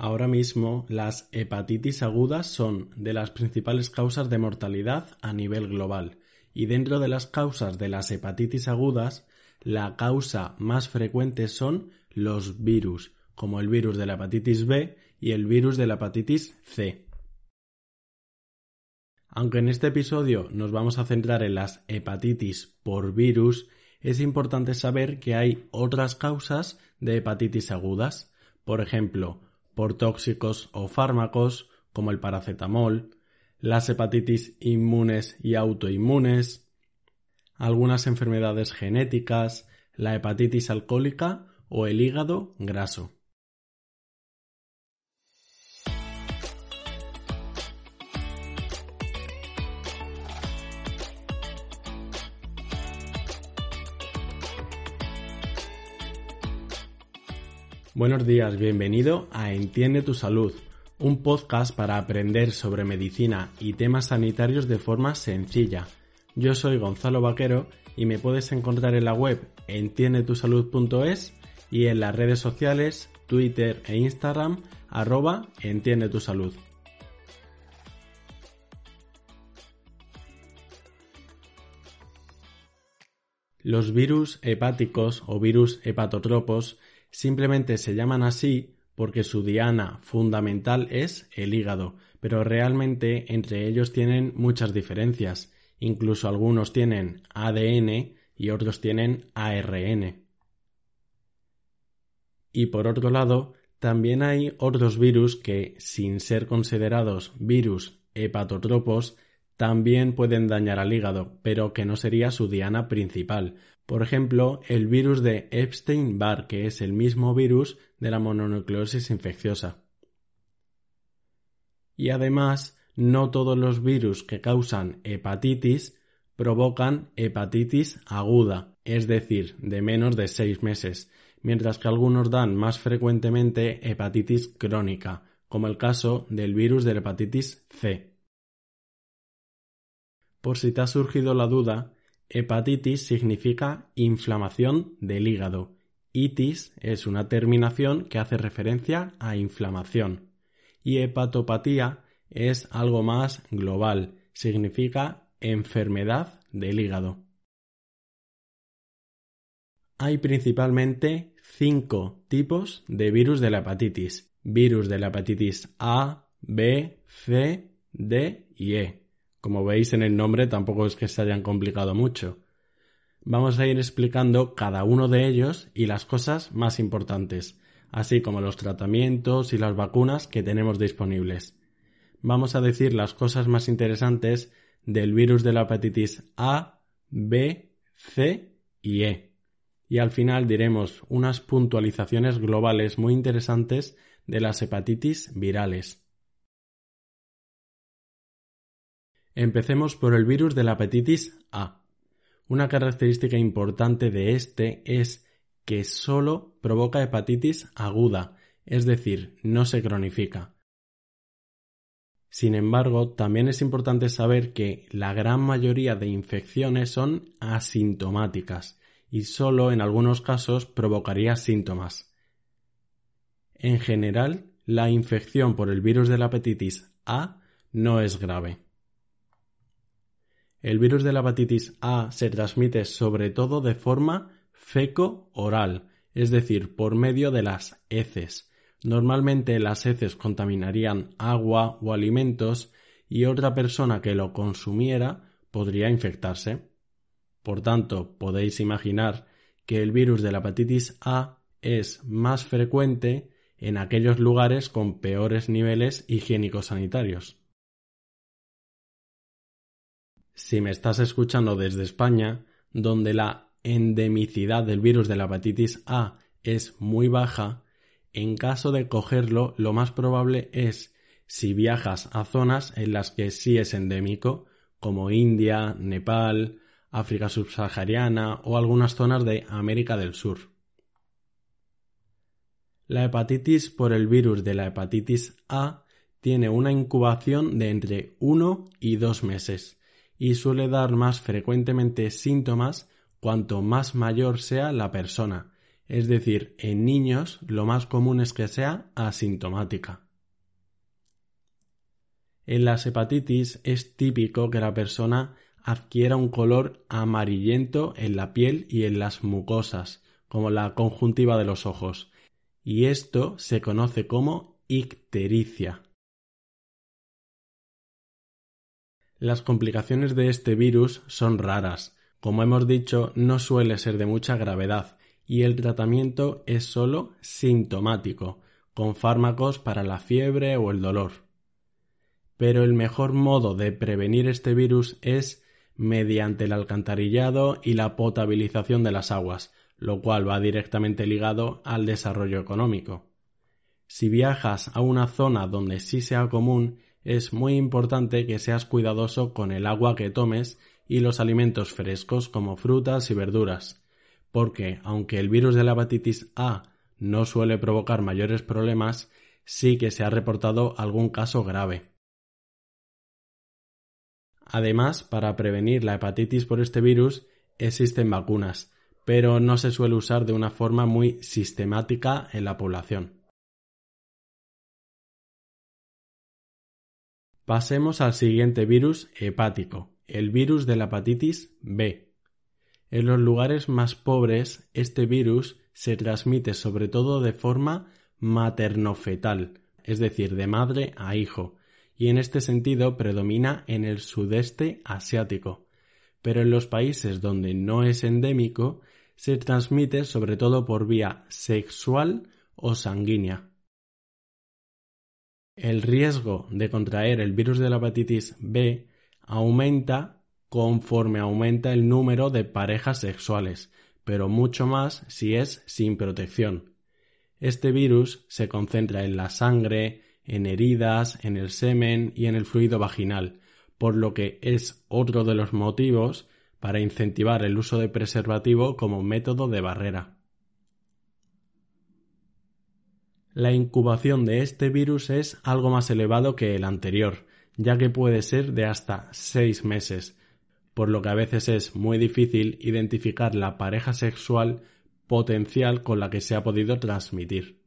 Ahora mismo las hepatitis agudas son de las principales causas de mortalidad a nivel global y dentro de las causas de las hepatitis agudas la causa más frecuente son los virus, como el virus de la hepatitis B y el virus de la hepatitis C. Aunque en este episodio nos vamos a centrar en las hepatitis por virus, es importante saber que hay otras causas de hepatitis agudas, por ejemplo, por tóxicos o fármacos como el paracetamol, las hepatitis inmunes y autoinmunes, algunas enfermedades genéticas, la hepatitis alcohólica o el hígado graso. Buenos días, bienvenido a Entiende tu Salud, un podcast para aprender sobre medicina y temas sanitarios de forma sencilla. Yo soy Gonzalo Vaquero y me puedes encontrar en la web entiendetusalud.es y en las redes sociales Twitter e Instagram arroba Entiende tu Salud. Los virus hepáticos o virus hepatotropos Simplemente se llaman así porque su diana fundamental es el hígado, pero realmente entre ellos tienen muchas diferencias. Incluso algunos tienen ADN y otros tienen ARN. Y por otro lado, también hay otros virus que, sin ser considerados virus hepatotropos, también pueden dañar al hígado, pero que no sería su diana principal. Por ejemplo, el virus de Epstein-Barr, que es el mismo virus de la mononucleosis infecciosa. Y además, no todos los virus que causan hepatitis provocan hepatitis aguda, es decir, de menos de seis meses, mientras que algunos dan más frecuentemente hepatitis crónica, como el caso del virus de la hepatitis C. Por si te ha surgido la duda, hepatitis significa inflamación del hígado. Itis es una terminación que hace referencia a inflamación. Y hepatopatía es algo más global, significa enfermedad del hígado. Hay principalmente cinco tipos de virus de la hepatitis. Virus de la hepatitis A, B, C, D y E. Como veis en el nombre tampoco es que se hayan complicado mucho. Vamos a ir explicando cada uno de ellos y las cosas más importantes, así como los tratamientos y las vacunas que tenemos disponibles. Vamos a decir las cosas más interesantes del virus de la hepatitis A, B, C y E. Y al final diremos unas puntualizaciones globales muy interesantes de las hepatitis virales. Empecemos por el virus de la hepatitis A. Una característica importante de este es que solo provoca hepatitis aguda, es decir, no se cronifica. Sin embargo, también es importante saber que la gran mayoría de infecciones son asintomáticas y solo en algunos casos provocaría síntomas. En general, la infección por el virus de la hepatitis A no es grave. El virus de la hepatitis A se transmite sobre todo de forma feco-oral, es decir, por medio de las heces. Normalmente las heces contaminarían agua o alimentos y otra persona que lo consumiera podría infectarse. Por tanto, podéis imaginar que el virus de la hepatitis A es más frecuente en aquellos lugares con peores niveles higiénicos Si me estás escuchando desde España, donde la endemicidad del virus de la hepatitis A es muy baja, en caso de cogerlo, lo más probable es si viajas a zonas en las que sí es endémico, como India, Nepal, África subsahariana o algunas zonas de América del Sur. La hepatitis por el virus de la hepatitis A tiene una incubación de entre 1 y 2 meses y suele dar más frecuentemente síntomas cuanto más mayor sea la persona, es decir, en niños lo más común es que sea asintomática. En las hepatitis es típico que la persona adquiera un color amarillento en la piel y en las mucosas, como la conjuntiva de los ojos, y esto se conoce como ictericia. Las complicaciones de este virus son raras. Como hemos dicho, no suele ser de mucha gravedad y el tratamiento es solo sintomático, con fármacos para la fiebre o el dolor. Pero el mejor modo de prevenir este virus es mediante el alcantarillado y la potabilización de las aguas, lo cual va directamente ligado al desarrollo económico. Si viajas a una zona donde sí sea común, es muy importante que seas cuidadoso con el agua que tomes y los alimentos frescos como frutas y verduras, porque aunque el virus de la hepatitis A no suele provocar mayores problemas, sí que se ha reportado algún caso grave. Además, para prevenir la hepatitis por este virus existen vacunas, pero no se suele usar de una forma muy sistemática en la población. Pasemos al siguiente virus hepático, el virus de la hepatitis B. En los lugares más pobres, este virus se transmite sobre todo de forma materno-fetal, es decir, de madre a hijo, y en este sentido predomina en el sudeste asiático. Pero en los países donde no es endémico, se transmite sobre todo por vía sexual o sanguínea. El riesgo de contraer el virus de la hepatitis B aumenta conforme aumenta el número de parejas sexuales, pero mucho más si es sin protección. Este virus se concentra en la sangre, en heridas, en el semen y en el fluido vaginal, por lo que es otro de los motivos para incentivar el uso de preservativo como método de barrera. La incubación de este virus es algo más elevado que el anterior, ya que puede ser de hasta seis meses, por lo que a veces es muy difícil identificar la pareja sexual potencial con la que se ha podido transmitir.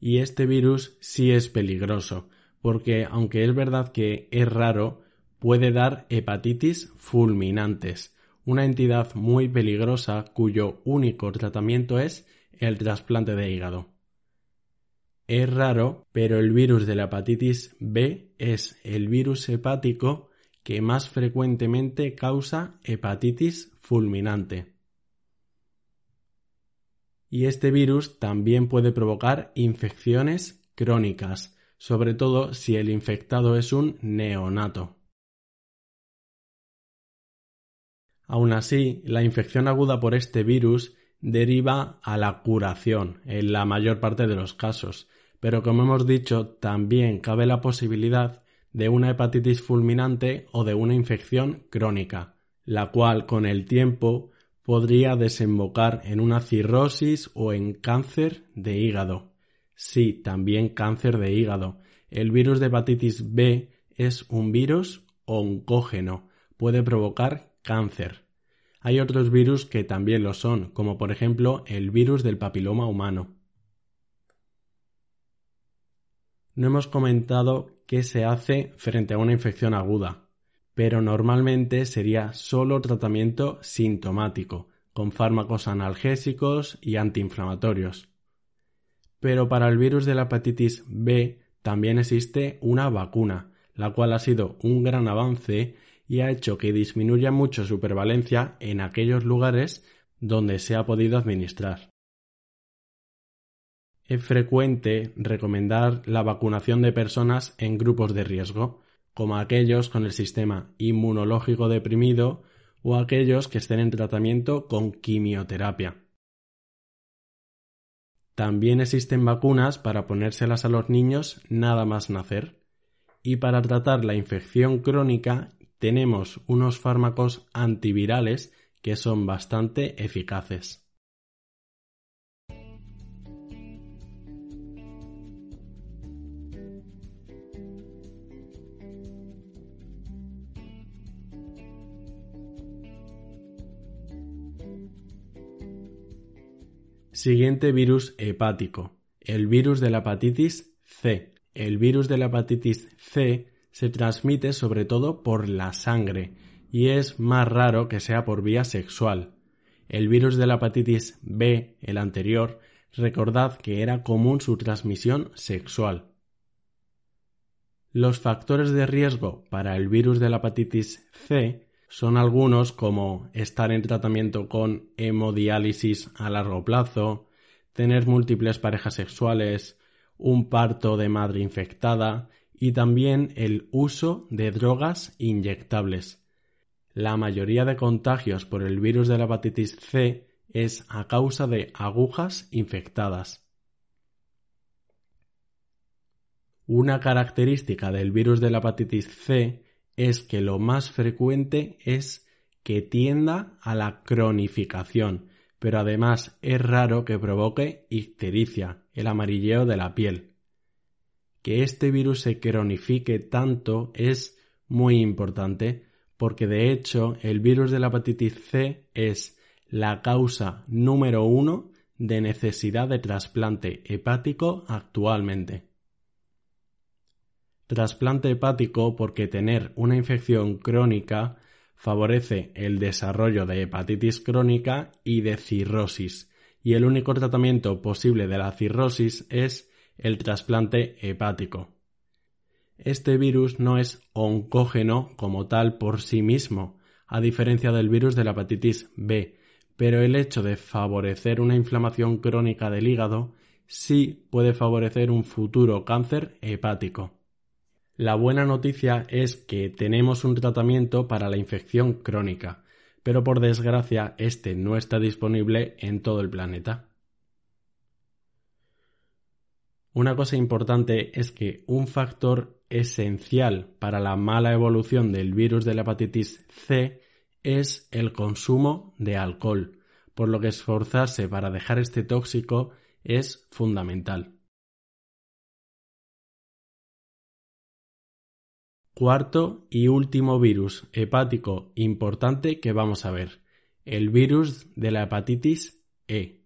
Y este virus sí es peligroso, porque aunque es verdad que es raro, puede dar hepatitis fulminantes, una entidad muy peligrosa cuyo único tratamiento es el trasplante de hígado. Es raro, pero el virus de la hepatitis B es el virus hepático que más frecuentemente causa hepatitis fulminante. Y este virus también puede provocar infecciones crónicas, sobre todo si el infectado es un neonato. Aún así, la infección aguda por este virus deriva a la curación en la mayor parte de los casos, pero como hemos dicho, también cabe la posibilidad de una hepatitis fulminante o de una infección crónica, la cual con el tiempo podría desembocar en una cirrosis o en cáncer de hígado. Sí, también cáncer de hígado. El virus de hepatitis B es un virus oncógeno, puede provocar cáncer. Hay otros virus que también lo son, como por ejemplo el virus del papiloma humano. No hemos comentado qué se hace frente a una infección aguda, pero normalmente sería solo tratamiento sintomático, con fármacos analgésicos y antiinflamatorios. Pero para el virus de la hepatitis B también existe una vacuna, la cual ha sido un gran avance y ha hecho que disminuya mucho su prevalencia en aquellos lugares donde se ha podido administrar. Es frecuente recomendar la vacunación de personas en grupos de riesgo, como aquellos con el sistema inmunológico deprimido o aquellos que estén en tratamiento con quimioterapia. También existen vacunas para ponérselas a los niños nada más nacer. Y para tratar la infección crónica tenemos unos fármacos antivirales que son bastante eficaces. Siguiente virus hepático, el virus de la hepatitis C. El virus de la hepatitis C se transmite sobre todo por la sangre y es más raro que sea por vía sexual. El virus de la hepatitis B, el anterior, recordad que era común su transmisión sexual. Los factores de riesgo para el virus de la hepatitis C son algunos como estar en tratamiento con hemodiálisis a largo plazo, tener múltiples parejas sexuales, un parto de madre infectada y también el uso de drogas inyectables. La mayoría de contagios por el virus de la hepatitis C es a causa de agujas infectadas. Una característica del virus de la hepatitis C es que lo más frecuente es que tienda a la cronificación, pero además es raro que provoque ictericia, el amarilleo de la piel. Que este virus se cronifique tanto es muy importante porque de hecho el virus de la hepatitis C es la causa número uno de necesidad de trasplante hepático actualmente. Trasplante hepático porque tener una infección crónica favorece el desarrollo de hepatitis crónica y de cirrosis, y el único tratamiento posible de la cirrosis es el trasplante hepático. Este virus no es oncógeno como tal por sí mismo, a diferencia del virus de la hepatitis B, pero el hecho de favorecer una inflamación crónica del hígado sí puede favorecer un futuro cáncer hepático. La buena noticia es que tenemos un tratamiento para la infección crónica, pero por desgracia este no está disponible en todo el planeta. Una cosa importante es que un factor esencial para la mala evolución del virus de la hepatitis C es el consumo de alcohol, por lo que esforzarse para dejar este tóxico es fundamental. Cuarto y último virus hepático importante que vamos a ver, el virus de la hepatitis E.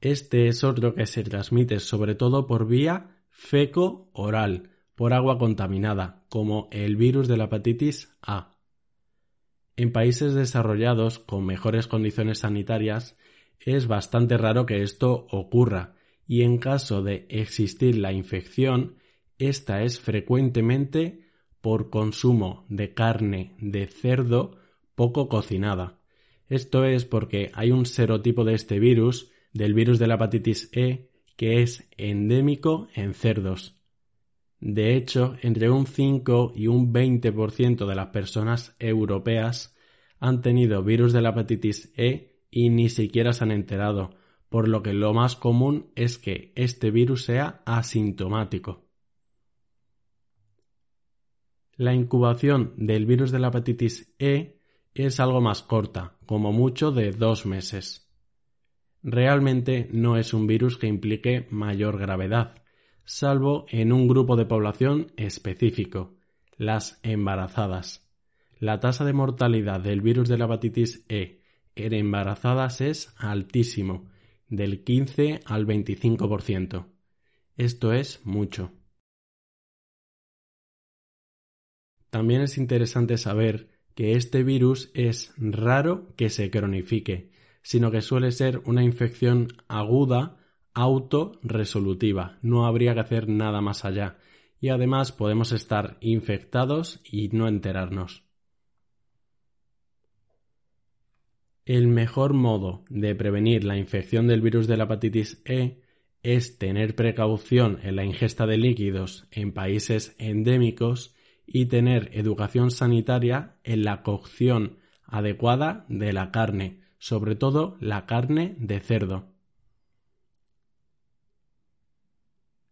Este es otro que se transmite sobre todo por vía feco-oral, por agua contaminada, como el virus de la hepatitis A. En países desarrollados con mejores condiciones sanitarias es bastante raro que esto ocurra y en caso de existir la infección, esta es frecuentemente por consumo de carne de cerdo poco cocinada. Esto es porque hay un serotipo de este virus, del virus de la hepatitis E, que es endémico en cerdos. De hecho, entre un 5 y un 20% de las personas europeas han tenido virus de la hepatitis E y ni siquiera se han enterado, por lo que lo más común es que este virus sea asintomático. La incubación del virus de la hepatitis E es algo más corta, como mucho de dos meses. Realmente no es un virus que implique mayor gravedad, salvo en un grupo de población específico, las embarazadas. La tasa de mortalidad del virus de la hepatitis E en embarazadas es altísimo, del 15 al 25%. Esto es mucho. También es interesante saber que este virus es raro que se cronifique, sino que suele ser una infección aguda autorresolutiva, no habría que hacer nada más allá, y además podemos estar infectados y no enterarnos. El mejor modo de prevenir la infección del virus de la hepatitis E es tener precaución en la ingesta de líquidos en países endémicos y tener educación sanitaria en la cocción adecuada de la carne, sobre todo la carne de cerdo.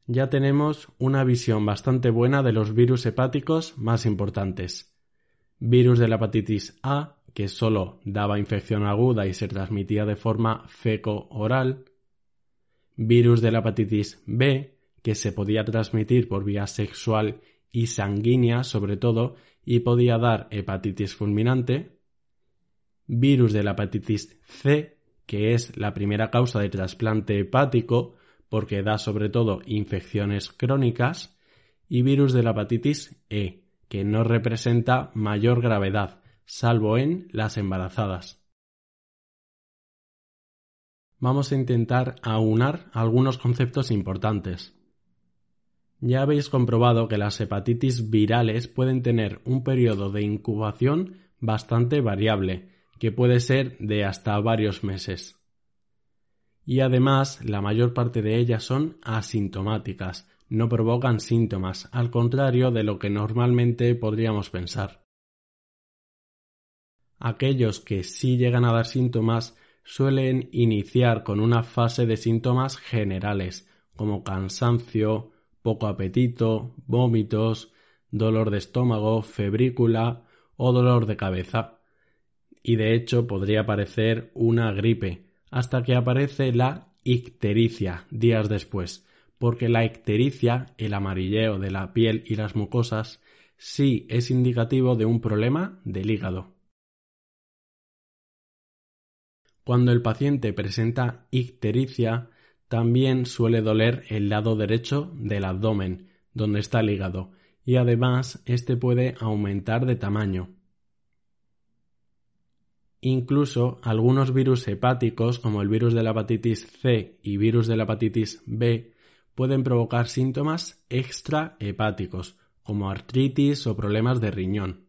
ya tenemos una visión bastante buena de los virus hepáticos más importantes. Virus de la hepatitis A, que solo daba infección aguda y se transmitía de forma feco-oral. Virus de la hepatitis B, que se podía transmitir por vía sexual y sanguínea sobre todo y podía dar hepatitis fulminante. Virus de la hepatitis C, que es la primera causa de trasplante hepático porque da sobre todo infecciones crónicas, y virus de la hepatitis E, que no representa mayor gravedad, salvo en las embarazadas. Vamos a intentar aunar algunos conceptos importantes. Ya habéis comprobado que las hepatitis virales pueden tener un periodo de incubación bastante variable, que puede ser de hasta varios meses. Y además, la mayor parte de ellas son asintomáticas, no provocan síntomas, al contrario de lo que normalmente podríamos pensar. Aquellos que sí llegan a dar síntomas suelen iniciar con una fase de síntomas generales, como cansancio, poco apetito, vómitos, dolor de estómago, febrícula o dolor de cabeza. Y de hecho podría parecer una gripe, hasta que aparece la ictericia días después, porque la ictericia, el amarilleo de la piel y las mucosas, sí es indicativo de un problema del hígado. Cuando el paciente presenta ictericia, también suele doler el lado derecho del abdomen, donde está el hígado, y además este puede aumentar de tamaño. Incluso algunos virus hepáticos, como el virus de la hepatitis C y virus de la hepatitis B, pueden provocar síntomas extrahepáticos, como artritis o problemas de riñón.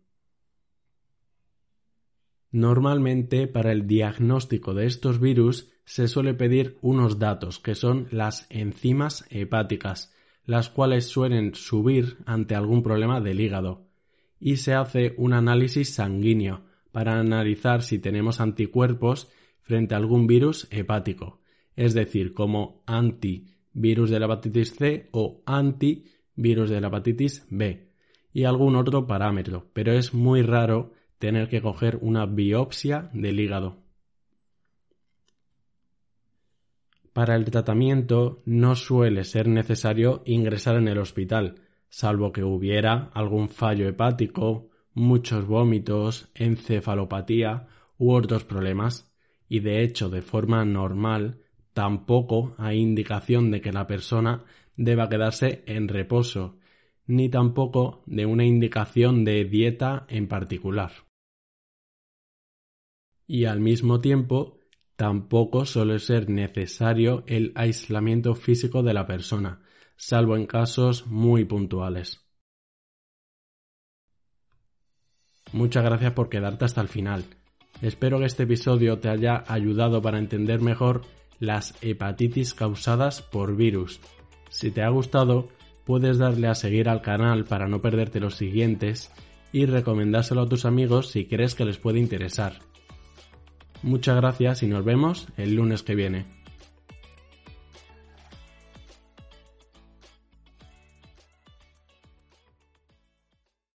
Normalmente para el diagnóstico de estos virus se suele pedir unos datos que son las enzimas hepáticas, las cuales suelen subir ante algún problema del hígado, y se hace un análisis sanguíneo para analizar si tenemos anticuerpos frente a algún virus hepático, es decir, como antivirus de la hepatitis C o antivirus de la hepatitis B, y algún otro parámetro, pero es muy raro tener que coger una biopsia del hígado. Para el tratamiento no suele ser necesario ingresar en el hospital, salvo que hubiera algún fallo hepático, muchos vómitos, encefalopatía u otros problemas, y de hecho de forma normal tampoco hay indicación de que la persona deba quedarse en reposo, ni tampoco de una indicación de dieta en particular y al mismo tiempo tampoco suele ser necesario el aislamiento físico de la persona, salvo en casos muy puntuales. Muchas gracias por quedarte hasta el final. Espero que este episodio te haya ayudado para entender mejor las hepatitis causadas por virus. Si te ha gustado, puedes darle a seguir al canal para no perderte los siguientes y recomendárselo a tus amigos si crees que les puede interesar. Muchas gracias y nos vemos el lunes que viene.